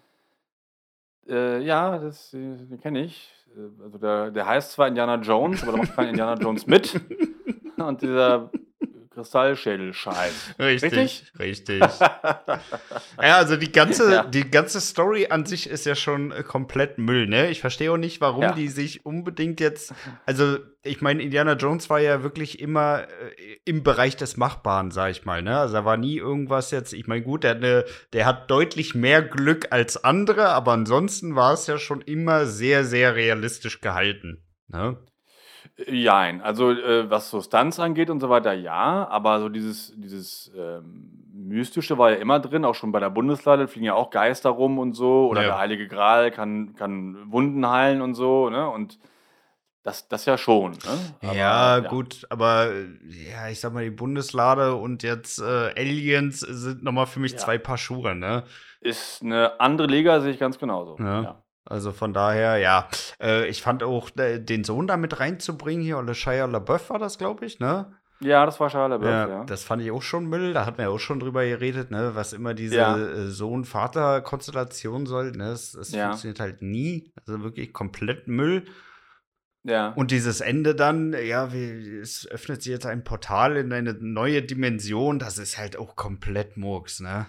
Äh, ja, das, den kenne ich. Äh, Also der, der heißt zwar Indiana Jones, aber da macht kein Indiana Jones mit. Und dieser Kristallschädel-Scheiß. Richtig, richtig. ja, also die ganze, Ja. die ganze Story an sich ist ja schon äh, komplett Müll, ne? Ich verstehe auch nicht, warum Ja. die sich unbedingt jetzt. Also, ich meine, Indiana Jones war ja wirklich immer äh, im Bereich des Machbaren, sag ich mal, ne? Also da war nie irgendwas jetzt. Ich meine, gut, der hat, der hat deutlich mehr Glück als andere, aber ansonsten war es ja schon immer sehr, sehr realistisch gehalten. Ne? Jein, also äh, was so Stunts angeht und so weiter, ja, aber so dieses, dieses ähm, Mystische war ja immer drin, auch schon bei der Bundeslade fliegen ja auch Geister rum und so, oder Ja. der Heilige Gral kann, kann Wunden heilen und so, ne? Und das, das ja schon, ne? Aber, ja, gut, aber ja, ich sag mal, die Bundeslade und jetzt äh, Aliens sind nochmal für mich Ja. zwei Paar Schuhe, ne? Ist eine andere Liga, sehe ich ganz genauso. Ja. Also von daher, ja. Äh, ich fand auch, äh, den Sohn da mit reinzubringen hier, oder Shia LaBeouf war das, glaube ich, ne? Ja, das war Shia LaBeouf, Ja, ja. das fand ich auch schon Müll. Da hatten wir auch schon drüber geredet, ne? Was immer diese Ja. äh, Sohn-Vater-Konstellation soll, ne? Es, es Ja. funktioniert halt nie. Also wirklich komplett Müll. ja. Und dieses Ende dann, ja, wie, es öffnet sich jetzt ein Portal in eine neue Dimension, das ist halt auch komplett Murks, ne?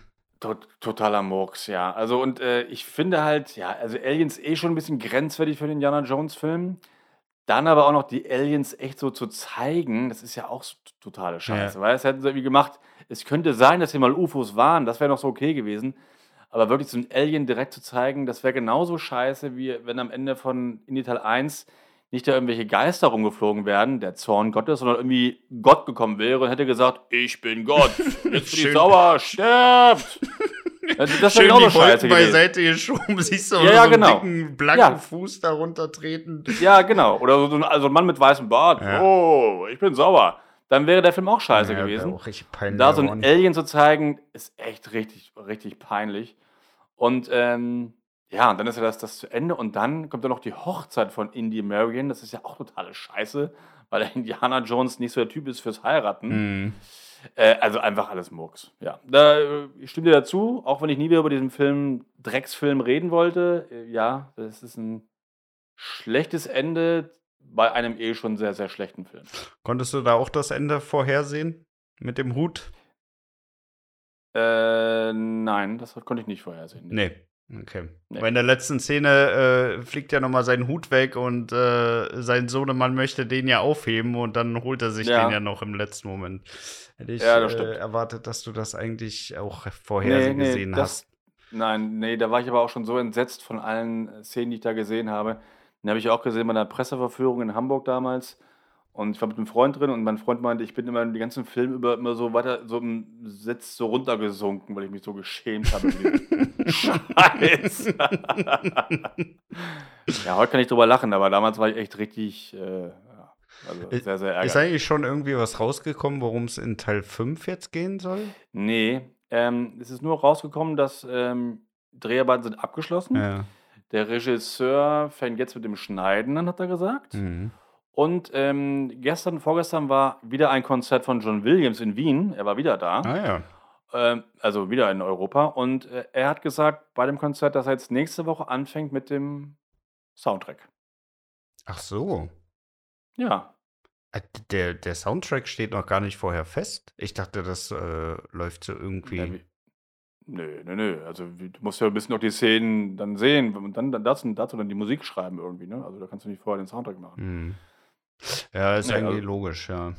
Tot, totaler Murks, ja. Also und äh, ich finde halt, ja, also Aliens eh schon ein bisschen grenzwertig für den Indiana Jones Film. Dann aber auch noch die Aliens echt so zu zeigen, das ist ja auch so totale Scheiße. Ja. Weil es hätten sie irgendwie gemacht, es könnte sein, dass hier mal UFOs waren, das wäre noch so okay gewesen. Aber wirklich so ein Alien direkt zu zeigen, das wäre genauso scheiße, wie wenn am Ende von Indie Teil 1 nicht da irgendwelche Geister rumgeflogen wären, der Zorn Gottes, sondern irgendwie Gott gekommen wäre und hätte gesagt, ich bin Gott, jetzt bin ich sauer, stirbt. Das wäre Schön genauso die scheiße beiseite geschoben, siehst du, Ja, ja, so einen genau. dicken, blanken Ja. Fuß darunter treten. Ja, genau. Oder so ein, also ein Mann mit weißem Bart. Ja. Oh, ich bin sauer. Dann wäre der Film auch scheiße Ja, gewesen. Auch richtig peinlich. Da so ein. Alien zu zeigen, ist echt richtig, richtig peinlich. Und ähm, ja, und dann ist ja das, das zu Ende. Und dann kommt dann noch die Hochzeit von Indy Marion. Das ist ja auch totale Scheiße, weil der Indiana Jones nicht so der Typ ist fürs Heiraten. Mhm. Äh, also einfach alles Murks. Ja, da äh, ich stimme dir dazu, auch wenn ich nie wieder über diesen Film, Drecksfilm reden wollte. Äh, ja, das ist ein schlechtes Ende bei einem eh schon sehr, sehr schlechten Film. Konntest du da auch das Ende vorhersehen? Mit dem Hut? Äh, nein, das konnte ich nicht vorhersehen. Nee. Okay. Nee. Aber in der letzten Szene äh, fliegt ja nochmal sein Hut weg und äh, sein Sohnemann möchte den ja aufheben und dann holt er sich Ja. den ja noch im letzten Moment. Hätte ich Ja, das äh, erwartet, dass du das eigentlich auch vorher Nee, nee, gesehen das- hast. Nein, nee, da war ich aber auch schon so entsetzt von allen äh, Szenen, die ich da gesehen habe. Den habe ich auch gesehen bei einer Presseverführung in Hamburg damals. Und ich war mit einem Freund drin und mein Freund meinte, ich bin immer den ganzen Film über immer so weiter, so im Sitz so runtergesunken, weil ich mich so geschämt habe. Scheiße. ja, heute kann ich drüber lachen, aber damals war ich echt richtig, äh, also Ist- sehr, sehr Ist ärgerlich. eigentlich schon irgendwie was rausgekommen, worum es in Teil 5 jetzt gehen soll? Nee, ähm, es ist nur rausgekommen, dass ähm, Dreharbeiten sind abgeschlossen. Ja. Der Regisseur fängt jetzt mit dem Schneiden an, hat er gesagt. Mhm. Und ähm, gestern, vorgestern war wieder ein Konzert von John Williams in Wien. Er war wieder da. Ah ja. Ähm, also wieder in Europa. Und äh, er hat gesagt bei dem Konzert, dass er jetzt nächste Woche anfängt mit dem Soundtrack. Ach so. Ja. Äh, Der, der Soundtrack steht noch gar nicht vorher fest. Ich dachte, das äh, läuft so Ja, irgendwie. wie, nö, nö, nö. Also du musst ja ein bisschen noch die Szenen dann sehen und dann, dann dazu, dazu dann die Musik schreiben irgendwie, ne? Also da kannst du nicht vorher den Soundtrack machen. Hm. Ja, ist Nee, eigentlich also, logisch, ja.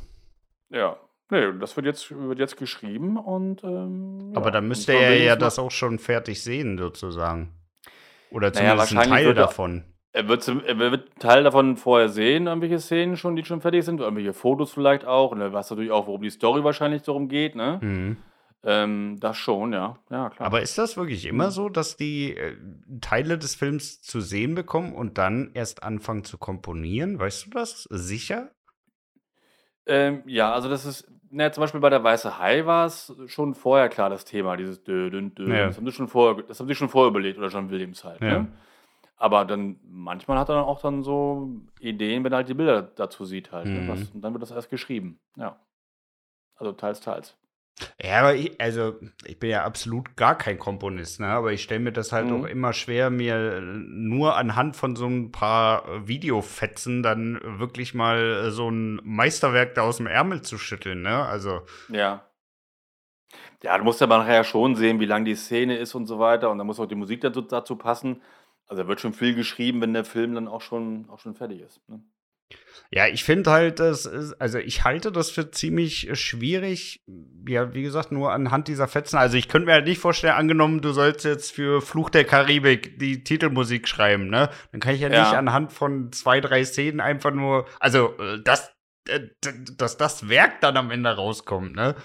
ja. Nee, das wird jetzt, wird jetzt geschrieben und ähm, Aber ja. dann müsste er ja das auch schon fertig sehen, sozusagen. Oder naja, zumindest ein wahrscheinlich Teil davon. er wird, er wird einen Teil davon vorher sehen, irgendwelche Szenen schon, die schon fertig sind, irgendwelche Fotos vielleicht auch. Und er weiß natürlich auch, worum die Story wahrscheinlich darum geht, ne? Mhm. Ähm, das schon, ja. Ja, klar. Aber ist das wirklich immer Mhm. so, dass die äh, Teile des Films zu sehen bekommen und dann erst anfangen zu komponieren? Weißt du das? Sicher? Ähm, ja, also das ist, na, zum Beispiel bei der Weiße Hai war es schon vorher klar, das Thema, dieses Dö, dün, dün. Ja. Das haben sie schon vorher, das haben sie schon vorher überlegt, oder John Williams halt, Ja. ne? Aber dann, manchmal hat er dann auch dann so Ideen, wenn er halt die Bilder dazu sieht halt, ne? Was, Mhm. und dann wird das erst geschrieben, ja. Also teils, teils. Ja, aber ich, also ich bin ja absolut gar kein Komponist, ne? Aber ich stelle mir das halt auch Mhm. immer schwer, mir äh, nur anhand von so ein paar äh, Videofetzen dann wirklich mal äh, so ein Meisterwerk da aus dem Ärmel zu schütteln, ne? Also, Ja. Ja, du musst aber nachher schon sehen, wie lang die Szene ist und so weiter. Und dann muss auch die Musik dazu, dazu passen. Also da wird schon viel geschrieben, wenn der Film dann auch schon, auch schon fertig ist. Ne? Ja, ich finde halt, das ist, also ich halte das für ziemlich schwierig, ja, wie gesagt, nur anhand dieser Fetzen. Also ich könnte mir halt nicht vorstellen, angenommen, du sollst jetzt für Fluch der Karibik die Titelmusik schreiben, ne? Dann kann ich ja, nicht Ja. anhand von zwei, drei Szenen einfach nur, also äh, das, äh, dass das Werk dann am Ende rauskommt, ne?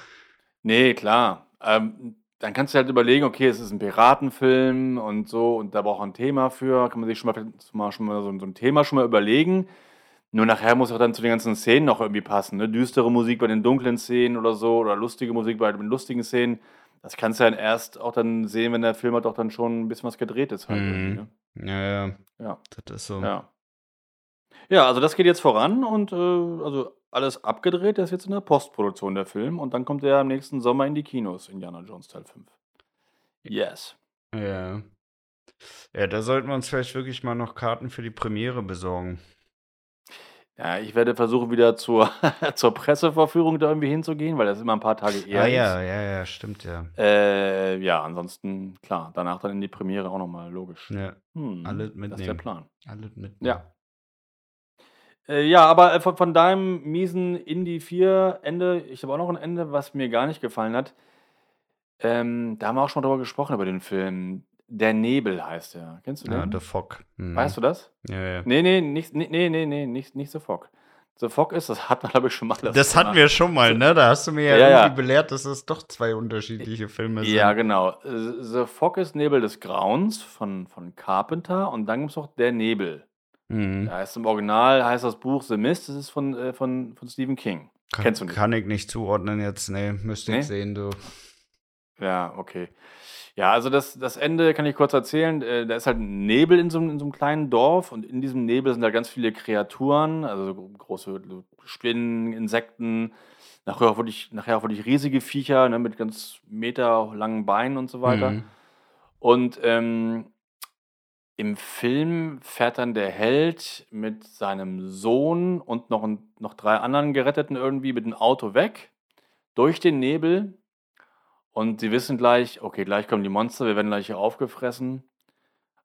Nee, klar. Ähm, dann kannst du halt überlegen, okay, es ist ein Piratenfilm und so und da braucht man ein Thema für. Kann man sich schon mal, schon mal so, so ein Thema schon mal überlegen. Nur nachher muss auch dann zu den ganzen Szenen noch irgendwie passen. Ne? Düstere Musik bei den dunklen Szenen oder so oder lustige Musik bei den lustigen Szenen. Das kannst du dann erst auch dann sehen, wenn der Film halt auch dann schon ein bisschen was gedreht ist halt Mhm. ne? Ja, ja, Ja, das ist so. ja. Ja, also das geht jetzt voran und äh, also alles abgedreht, das ist jetzt in der Postproduktion der Film und dann kommt er im nächsten Sommer in die Kinos, Indiana Jones Teil 5. Yes. Ja. Ja, da sollten wir uns vielleicht wirklich mal noch Karten für die Premiere besorgen. Ja, ich werde versuchen, wieder zur, zur Pressevorführung da irgendwie hinzugehen, weil das immer ein paar Tage eher Ah ist. ja, ja, ja, stimmt ja. Äh, ja, ansonsten, klar, danach dann in die Premiere auch nochmal, logisch. Ja, Hm, alle das ist der mitnehmen. Plan. alle mitnehmen. Ja. Äh, ja, aber äh, von, von deinem miesen Indie 4 Ende, ich habe auch noch ein Ende, was mir gar nicht gefallen hat. Ähm, da haben wir auch schon drüber gesprochen, über den Film. Der Nebel heißt er. Kennst du Ja, den? The Fog. Mhm. Weißt du das? Ja, ja. Nee, nee, nicht, nee, nee, nee, nee, nicht, nicht The Fog. The Fog ist, das hat man, glaube ich, schon mal. Das hatten wir schon mal, ne? Da hast du mir ja, Ja, ja. irgendwie belehrt, dass es doch zwei unterschiedliche Filme sind. Ja, genau. The Fog ist Nebel des Grauens von, von Carpenter und dann gibt es noch Der Nebel. Mhm. Da heißt im Original heißt das Buch The Mist, das ist von, äh, von, von Stephen King. Kann, Kennst du nicht? Kann ich nicht zuordnen jetzt, nee, müsste Nee? ich sehen, du. Ja, okay. Ja, also das, das Ende kann ich kurz erzählen. Äh, Da ist halt ein Nebel in so, einem- in so einem kleinen Dorf und in diesem Nebel sind da ganz viele Kreaturen, also so große Spinnen, Insekten, nachher auch wirklich, nachher auch wirklich riesige Viecher ne, mit ganz meterlangen Beinen und so weiter. Mhm. Und ähm, im Film fährt dann der Held mit seinem Sohn und noch, noch drei anderen Geretteten irgendwie mit dem Auto weg durch den Nebel. Und sie wissen gleich, okay, gleich kommen die Monster, wir werden gleich hier aufgefressen.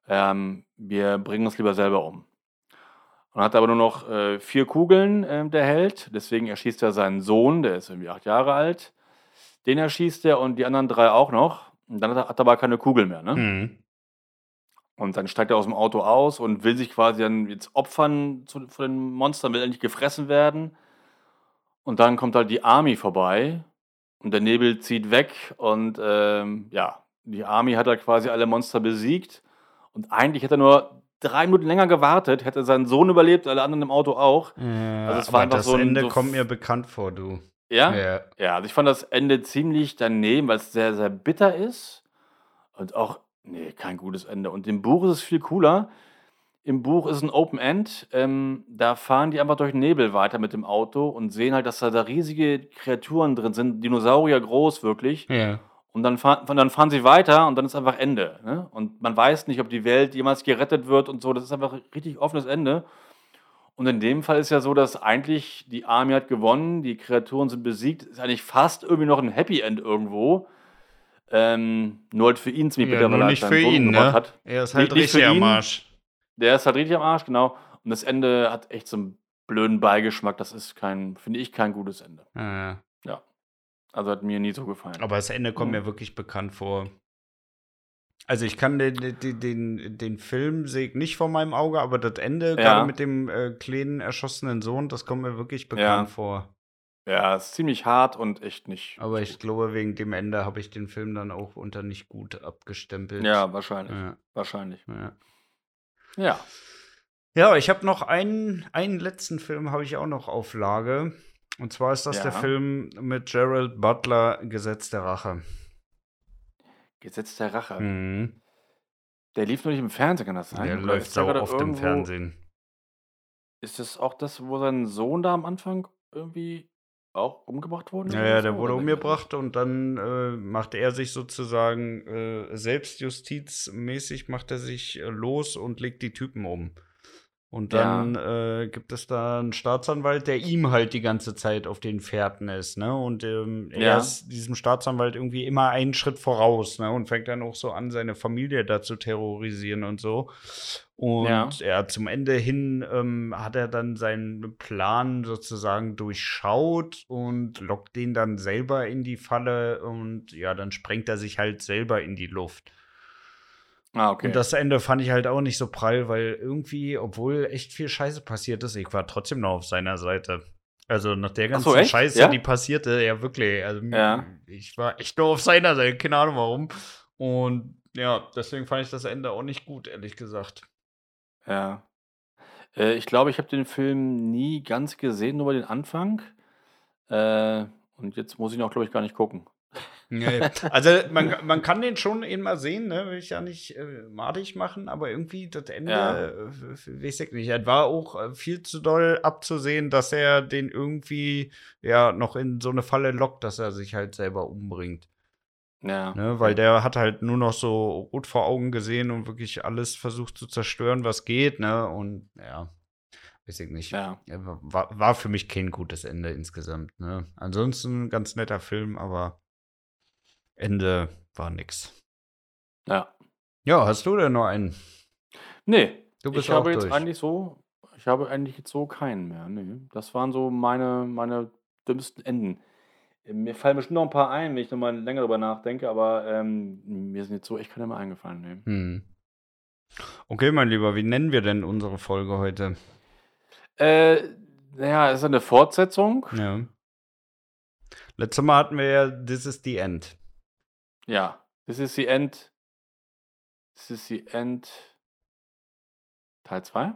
Ähm, wir bringen uns lieber selber um. Und hat aber nur noch äh, vier Kugeln, ähm, der Held. Deswegen erschießt er seinen Sohn, der ist irgendwie acht Jahre alt. Den erschießt er und die anderen drei auch noch. Und dann hat er, hat er aber keine Kugel mehr. Ne? Mhm. Und dann steigt er aus dem Auto aus und will sich quasi dann jetzt opfern zu, von den Monstern, will endlich gefressen werden. Und dann kommt halt die Army vorbei und der Nebel zieht weg und ähm, ja, die Army hat halt quasi alle Monster besiegt. Und eigentlich hätte er nur drei Minuten länger gewartet, hätte seinen Sohn überlebt, alle anderen im Auto auch. Ja, Also es war einfach das so ein- Ende so kommt mir bekannt vor, du. Ja? Ja. Ja, also ich fand das Ende ziemlich daneben, weil es sehr, sehr bitter ist. Und auch, nee, kein gutes Ende. Und im Buch ist es viel cooler. Im Buch ist ein Open End. Ähm, da fahren die einfach durch den Nebel weiter mit dem Auto und sehen halt, dass da, da riesige Kreaturen drin sind, Dinosaurier groß wirklich. Ja. und dann, fahr, dann fahren sie weiter und dann ist einfach Ende. Ne? Und man weiß nicht, ob die Welt jemals gerettet wird und so. Das ist einfach ein richtig offenes Ende. Und in dem Fall ist ja so, dass eigentlich die Army hat gewonnen, die Kreaturen sind besiegt. Ist eigentlich fast irgendwie noch ein Happy End irgendwo. Ähm, nur halt für ihn ziemlich Ja, bitter, nur nicht für ihn, ne? hat. Er ist halt Nicht- nicht für richtig am ihn. Der ist halt richtig am Arsch, genau. Und das Ende hat echt so einen blöden Beigeschmack. Das ist kein, finde ich, kein gutes Ende. Ja. Also hat mir nie so gefallen. Aber das Ende kommt Mhm. mir wirklich bekannt vor. Also ich kann den, den, den, den Film sehe ich nicht vor meinem Auge, aber das Ende, Ja. gerade mit dem äh, kleinen erschossenen Sohn, das kommt mir wirklich bekannt Ja. vor. Ja, ist ziemlich hart und echt nicht. Aber ich glaube, wegen dem Ende habe ich den Film dann auch unter nicht gut abgestempelt. Ja, wahrscheinlich. Ja, Wahrscheinlich. ja. Ja. Ja, ich habe noch einen, einen letzten Film, habe ich auch noch auf Lage. Und zwar ist das der Ja. Film mit Gerald Butler, Gesetz der Rache. Gesetz der Rache. Mhm. Der lief nur nicht im Fernsehen, kann das sein? Der Oder läuft der gerade oft im Fernsehen. Ist das auch das, wo sein Sohn da am Anfang irgendwie auch umgebracht wurde? Ja, ja, der wurde Oder- umgebracht und dann äh, macht er sich sozusagen äh, selbstjustizmäßig macht er sich äh, los und legt die Typen um. Und dann äh, gibt es da einen Staatsanwalt, der ihm halt die ganze Zeit auf den Fährten ist, ne? Und ähm, er Ja. ist diesem Staatsanwalt irgendwie immer einen Schritt voraus, ne? Und fängt dann auch so an, seine Familie da zu terrorisieren und so. Und Ja. ja, zum Ende hin ähm, hat er dann seinen Plan sozusagen durchschaut und lockt den dann selber in die Falle und ja, dann sprengt er sich halt selber in die Luft. Ah, okay. Und das Ende fand ich halt auch nicht so prall, weil irgendwie, obwohl echt viel Scheiße passiert ist, ich war trotzdem noch auf seiner Seite. Also nach der ganzen so? Scheiße, Ja? die passierte, ja wirklich. Also Ja. ich war echt nur auf seiner Seite, keine Ahnung warum. Und ja, deswegen fand ich das Ende auch nicht gut, ehrlich gesagt. Ja. Äh, ich glaube, ich habe den Film nie ganz gesehen, nur den Anfang. Äh, und jetzt muss ich ihn auch, glaube ich, gar nicht gucken. Nee. Also man, man kann den schon eben mal sehen, ne? will ich ja nicht äh, madig machen, aber irgendwie das Ende, Ja. äh, weiß ich nicht. Es war auch äh, viel zu doll abzusehen, dass er den irgendwie ja noch in so eine Falle lockt, dass er sich halt selber umbringt. Ja. Ne? Weil der hat halt nur noch so rot vor Augen gesehen und wirklich alles versucht zu zerstören, was geht, ne? Und ja, weiß ich nicht. Ja. Ja, War, war für mich kein gutes Ende insgesamt. Ne? Ansonsten ganz netter Film, aber Ende war nix. Ja. Ja, hast du denn noch einen? Nee, Du bist ich habe auch jetzt durch. eigentlich so, ich habe eigentlich jetzt so keinen mehr. Nee. Das waren so meine, meine dümmsten Enden. Äh, Mir fallen bestimmt noch ein paar ein, wenn ich nochmal länger drüber nachdenke, aber ähm, mir sind jetzt so echt keine mehr eingefallen. Nee. Hm. Okay, mein Lieber, wie nennen wir denn unsere Folge heute? Äh, naja, es ist eine Fortsetzung. Ja. Letztes Mal hatten wir ja This is the End. Ja, this is the end. This is the end. Teil 2?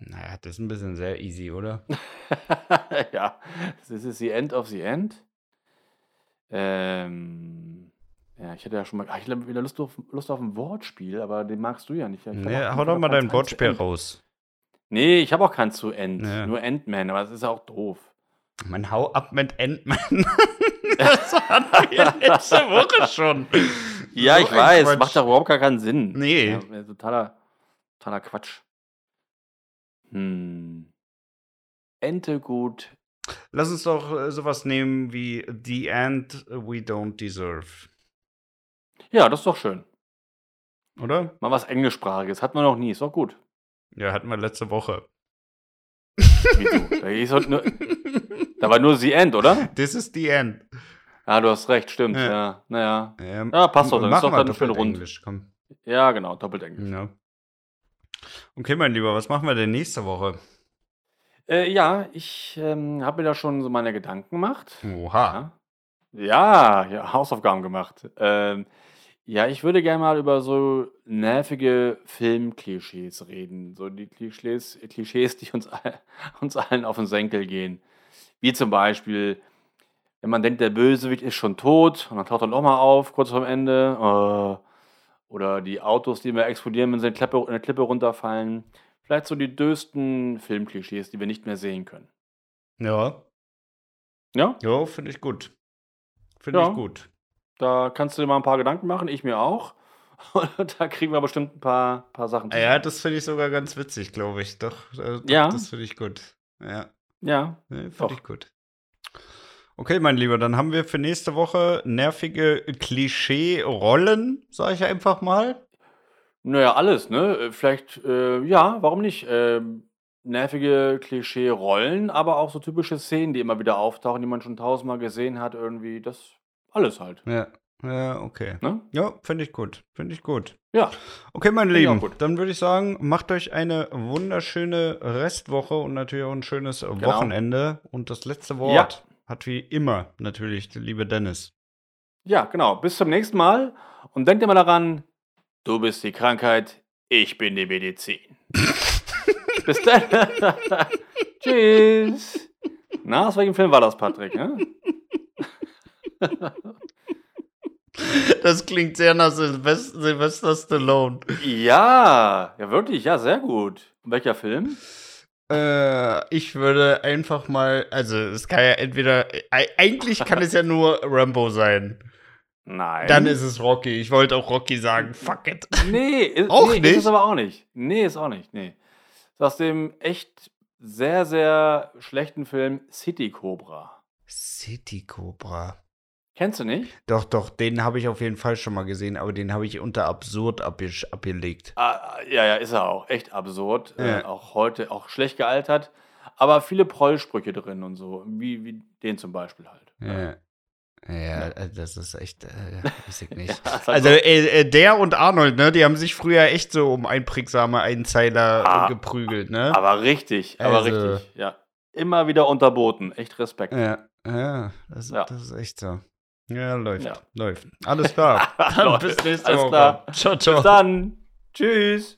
Naja, das ist ein bisschen sehr easy, oder? ja, this is the end of the end. Ähm, ja, ich hätte ja schon mal, ah, ich hätte wieder Lust auf, Lust auf ein Wortspiel, aber den magst du ja nicht. Ich Nee, hau doch mal dein Wortspiel raus. Nee, ich habe auch keins zu End. Ja. Nur Endman, aber das ist auch doof. Man hau ab mit Endman. das hatten wir letzte Woche schon. Ja, So ich weiß, Quatsch. macht doch überhaupt gar keinen Sinn. Nee. Ja, totaler, totaler Quatsch. Hm. Ente gut. Lass uns doch äh, sowas nehmen wie The End We Don't Deserve. Ja, das ist doch schön. Oder? Mal was Englischsprachiges. Hat man noch nie. Ist doch gut. Ja, hatten wir letzte Woche. Wieso? Da, hieß halt nur, da war nur The End, oder? This is the end. Ja, du hast recht, stimmt. Ja. Ja, naja. Ähm, Ja, passt doch, dann ist doch dann schön rund. Englisch, komm. Ja, genau, doppelt Englisch. Ja. Okay, mein Lieber, was machen wir denn nächste Woche? Äh, ja, ich ähm, habe mir da schon so meine Gedanken gemacht. Oha. Ja, ja, ja Hausaufgaben gemacht. Ähm, ja, ich würde gerne mal über so nervige Filmklischees reden. So die Klischees, Klischees die uns, all, uns allen auf den Senkel gehen. Wie zum Beispiel, wenn man denkt, der Bösewicht ist schon tot und dann taucht er nochmal auf, kurz vorm Ende. Äh, oder die Autos, die immer explodieren, wenn sie eine Klippe, eine Klippe runterfallen. Vielleicht so die dösten Filmklischees, die wir nicht mehr sehen können. Ja. Ja? Ja, finde ich gut. Finde Ja. ich gut. Da kannst du dir mal ein paar Gedanken machen, ich mir auch. Und da kriegen wir bestimmt ein paar, paar Sachen Ah Ja, das finde ich sogar ganz witzig, glaube ich. Doch, äh, doch Ja. das finde ich gut. Ja, Ja, nee, finde Doch. ich gut. Okay, mein Lieber, dann haben wir für nächste Woche nervige Klischee-Rollen, sage ich einfach mal. naja, alles, ne? Äh, Vielleicht, äh, ja, warum nicht? Ähm, nervige Klischee-Rollen, aber auch so typische Szenen, die immer wieder auftauchen, die man schon tausendmal gesehen hat, irgendwie. Das alles halt. Ja, ja, okay. Ne? Ja, finde ich gut. Finde ich gut. Ja, Okay, meine auch Lieben, dann würde ich sagen, macht euch eine wunderschöne Restwoche und natürlich auch ein schönes Wochenende. Und das letzte Wort hat wie immer natürlich der liebe Dennis. ja, genau. Bis zum nächsten Mal. Und denkt immer daran, du bist die Krankheit, ich bin die Medizin. Bis dann. Tschüss. Na, aus welchem Film war das, Patrick? Ne? Das klingt sehr nach Sylvester, Sylvester Stallone. Ja, ja, wirklich, ja, sehr gut. Welcher Film? Äh, ich würde einfach mal, also es kann ja entweder, eigentlich kann es ja nur Rambo sein. Nein. Dann ist es Rocky. Ich wollte auch Rocky sagen. Fuck it. Nee, ist, Auch nee, nicht? ist es aber auch nicht. Nee, ist auch nicht. Nee. Ist aus dem echt sehr, sehr schlechten Film City Cobra. City Cobra. Kennst du nicht? Doch, doch, den habe ich auf jeden Fall schon mal gesehen, aber den habe ich unter absurd abge abgelegt. Ah, ja, ja, ist er auch. Echt absurd. Ja. Äh, auch heute, auch schlecht gealtert. Aber viele Prollsprüche drin und so. Wie, wie den zum Beispiel halt. Ja. Ja, äh, das ist echt, äh, weiß ich nicht. Ja, Also so. äh, äh, der und Arnold, ne, die haben sich früher echt so um einprägsame Einzeiler Ah, äh, geprügelt, ne? Aber richtig, aber Also- richtig. Ja. Immer wieder unterboten. Echt Respekt. Ja, ja, das, Ja. das ist echt so. Ja, läuft, Ja. läuft. Alles klar. Dann Läuft. bis nächste Alles Woche. klar. Ciao, ciao. Bis dann. Tschüss.